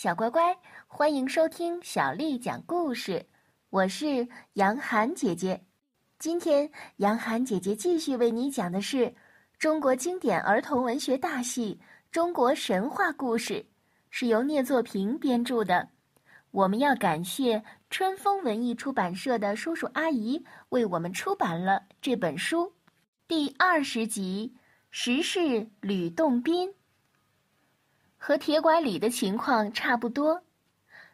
小乖乖，欢迎收听小丽讲故事。我是杨涵姐姐。今天，杨涵姐姐继续为你讲的是中国经典儿童文学大戏《中国神话故事》，是由聂作平编著的。我们要感谢春风文艺出版社的叔叔阿姨为我们出版了这本书。第二十集，时事吕洞宾。和铁拐李的情况差不多，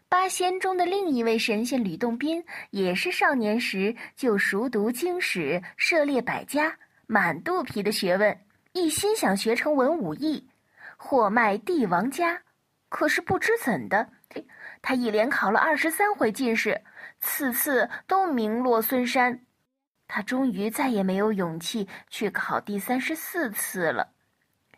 八仙中的另一位神仙吕洞宾也是少年时就熟读经史、涉猎百家，满肚皮的学问，一心想学成文武艺，货卖帝王家。可是不知怎的，他一连考了二十三回进士，次次都名落孙山。他终于再也没有勇气去考第三十四次了。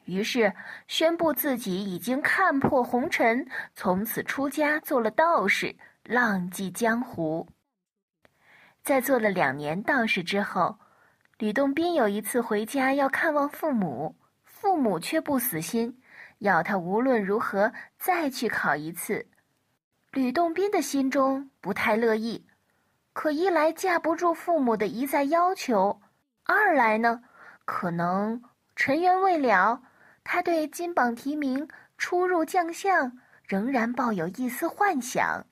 于是宣布自己已经看破红尘，从此出家做了道士，浪迹江湖。在做了两年道士之后，吕洞宾有一次回家要看望父母，父母却不死心，要他无论如何再去考一次。吕洞宾的心中不太乐意，可一来架不住父母的一再要求，二来呢，可能尘缘未了。他对金榜题名、出入将相仍然抱有一丝幻想。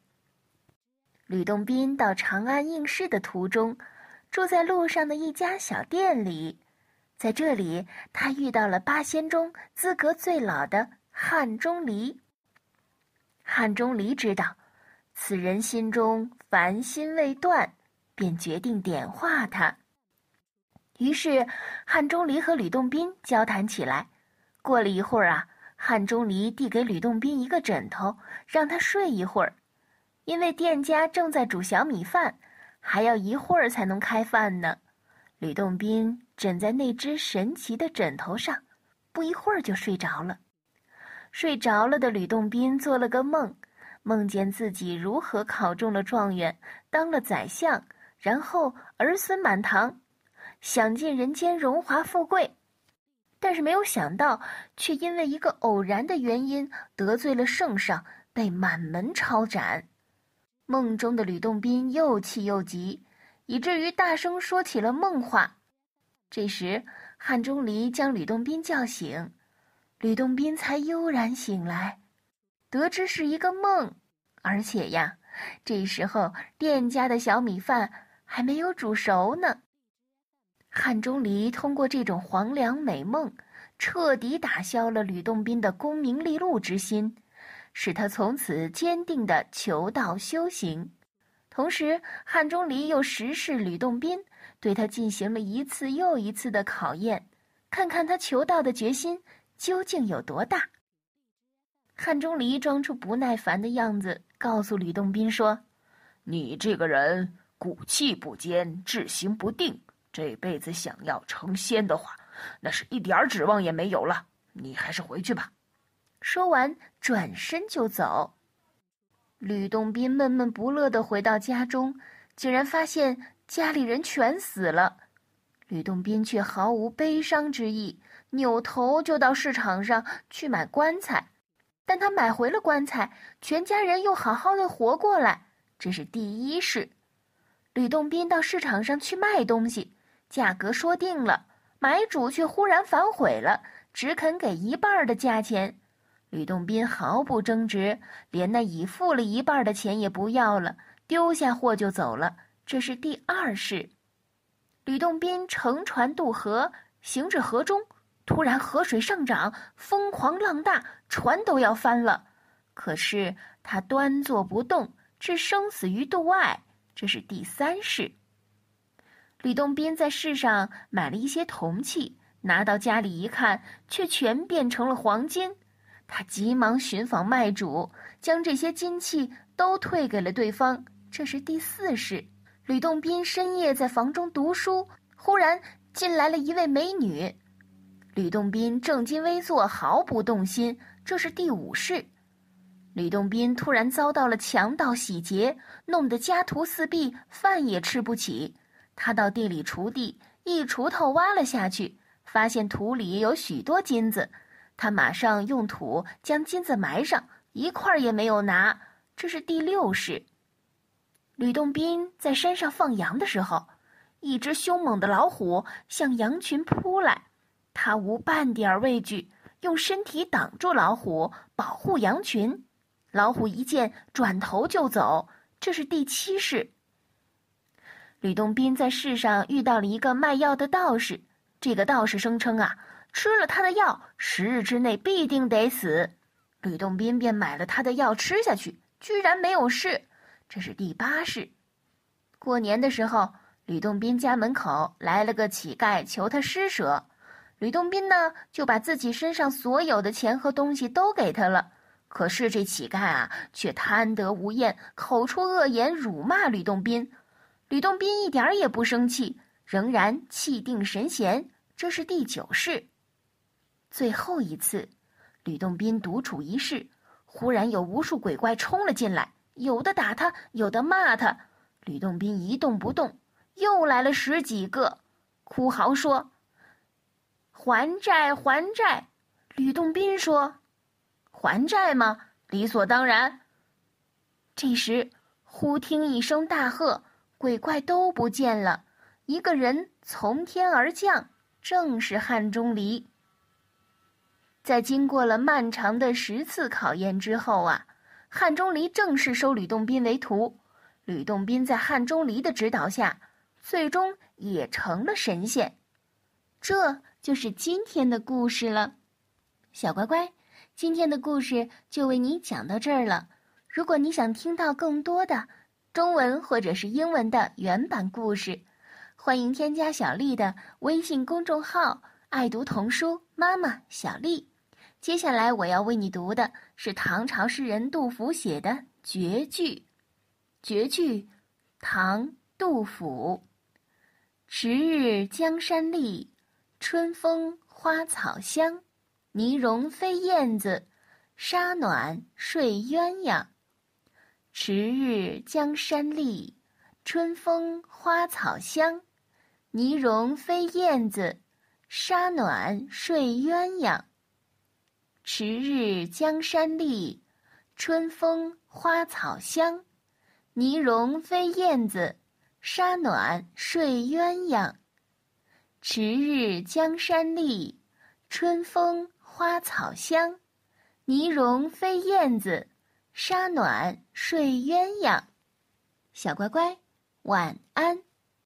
吕洞宾到长安应试的途中，住在路上的一家小店里，在这里他遇到了八仙中资格最老的汉钟离。汉钟离知道此人心中烦心未断，便决定点化他。于是，汉钟离和吕洞宾交谈起来。过了一会儿啊，汉钟离递给吕洞宾一个枕头，让他睡一会儿，因为店家正在煮小米饭，还要一会儿才能开饭呢。吕洞宾枕在那只神奇的枕头上，不一会儿就睡着了。睡着了的吕洞宾做了个梦，梦见自己如何考中了状元，当了宰相，然后儿孙满堂，享尽人间荣华富贵。但是没有想到，却因为一个偶然的原因得罪了圣上，被满门抄斩。梦中的吕洞宾又气又急，以至于大声说起了梦话。这时，汉钟离将吕洞宾叫醒，吕洞宾才悠然醒来，得知是一个梦，而且呀，这时候店家的小米饭还没有煮熟呢。汉钟离通过这种黄粱美梦，彻底打消了吕洞宾的功名利禄之心，使他从此坚定的求道修行。同时，汉钟离又实示吕洞宾，对他进行了一次又一次的考验，看看他求道的决心究竟有多大。汉钟离装出不耐烦的样子，告诉吕洞宾说：“你这个人骨气不坚，志行不定。”这辈子想要成仙的话，那是一点指望也没有了。你还是回去吧。说完，转身就走。吕洞宾闷闷不乐的回到家中，竟然发现家里人全死了。吕洞宾却毫无悲伤之意，扭头就到市场上去买棺材。但他买回了棺材，全家人又好好的活过来，这是第一事。吕洞宾到市场上去卖东西。价格说定了，买主却忽然反悔了，只肯给一半的价钱。吕洞宾毫不争执，连那已付了一半的钱也不要了，丢下货就走了。这是第二事。吕洞宾乘船渡河，行至河中，突然河水上涨，疯狂浪大，船都要翻了。可是他端坐不动，置生死于度外。这是第三事。吕洞宾在市上买了一些铜器，拿到家里一看，却全变成了黄金。他急忙寻访卖主，将这些金器都退给了对方。这是第四世。吕洞宾深夜在房中读书，忽然进来了一位美女。吕洞宾正襟危坐，毫不动心。这是第五世。吕洞宾突然遭到了强盗洗劫，弄得家徒四壁，饭也吃不起。他到地里锄地，一锄头挖了下去，发现土里有许多金子。他马上用土将金子埋上，一块也没有拿。这是第六式。吕洞宾在山上放羊的时候，一只凶猛的老虎向羊群扑来，他无半点畏惧，用身体挡住老虎，保护羊群。老虎一见，转头就走。这是第七式。吕洞宾在世上遇到了一个卖药的道士，这个道士声称啊，吃了他的药，十日之内必定得死。吕洞宾便买了他的药吃下去，居然没有事。这是第八世。过年的时候，吕洞宾家门口来了个乞丐，求他施舍。吕洞宾呢，就把自己身上所有的钱和东西都给他了。可是这乞丐啊，却贪得无厌，口出恶言，辱骂吕洞宾。吕洞宾一点也不生气，仍然气定神闲。这是第九式。最后一次，吕洞宾独处一室，忽然有无数鬼怪冲了进来。有的打他，有的骂他，吕洞宾一动不动。又来了十几个，哭嚎说：“还债，还债！”吕洞宾说：“还债吗？理所当然。”这时，忽听一声大喝，鬼怪都不见了，一个人从天而降，正是汉钟离。在经过了漫长的十次考验之后啊。汉钟离正式收吕洞宾为徒，吕洞宾在汉钟离的指导下，最终也成了神仙。这就是今天的故事了，小乖乖，今天的故事就为你讲到这儿了。如果你想听到更多的中文或者是英文的原版故事，欢迎添加小丽的微信公众号“爱读童书妈妈小丽”。接下来我要为你读的是唐朝诗人杜甫写的绝句。绝句，唐·杜甫。迟日江山丽，春风花草香。泥融飞燕子，沙暖睡鸳鸯。迟日江山丽，春风花草香。泥融飞燕子，沙暖睡鸳鸯。迟日江山丽，春风花草香。泥融飞燕子，沙暖睡鸳鸯。迟日江山丽，春风花草香。泥融飞燕子，沙暖睡鸳鸯。小乖乖，晚安。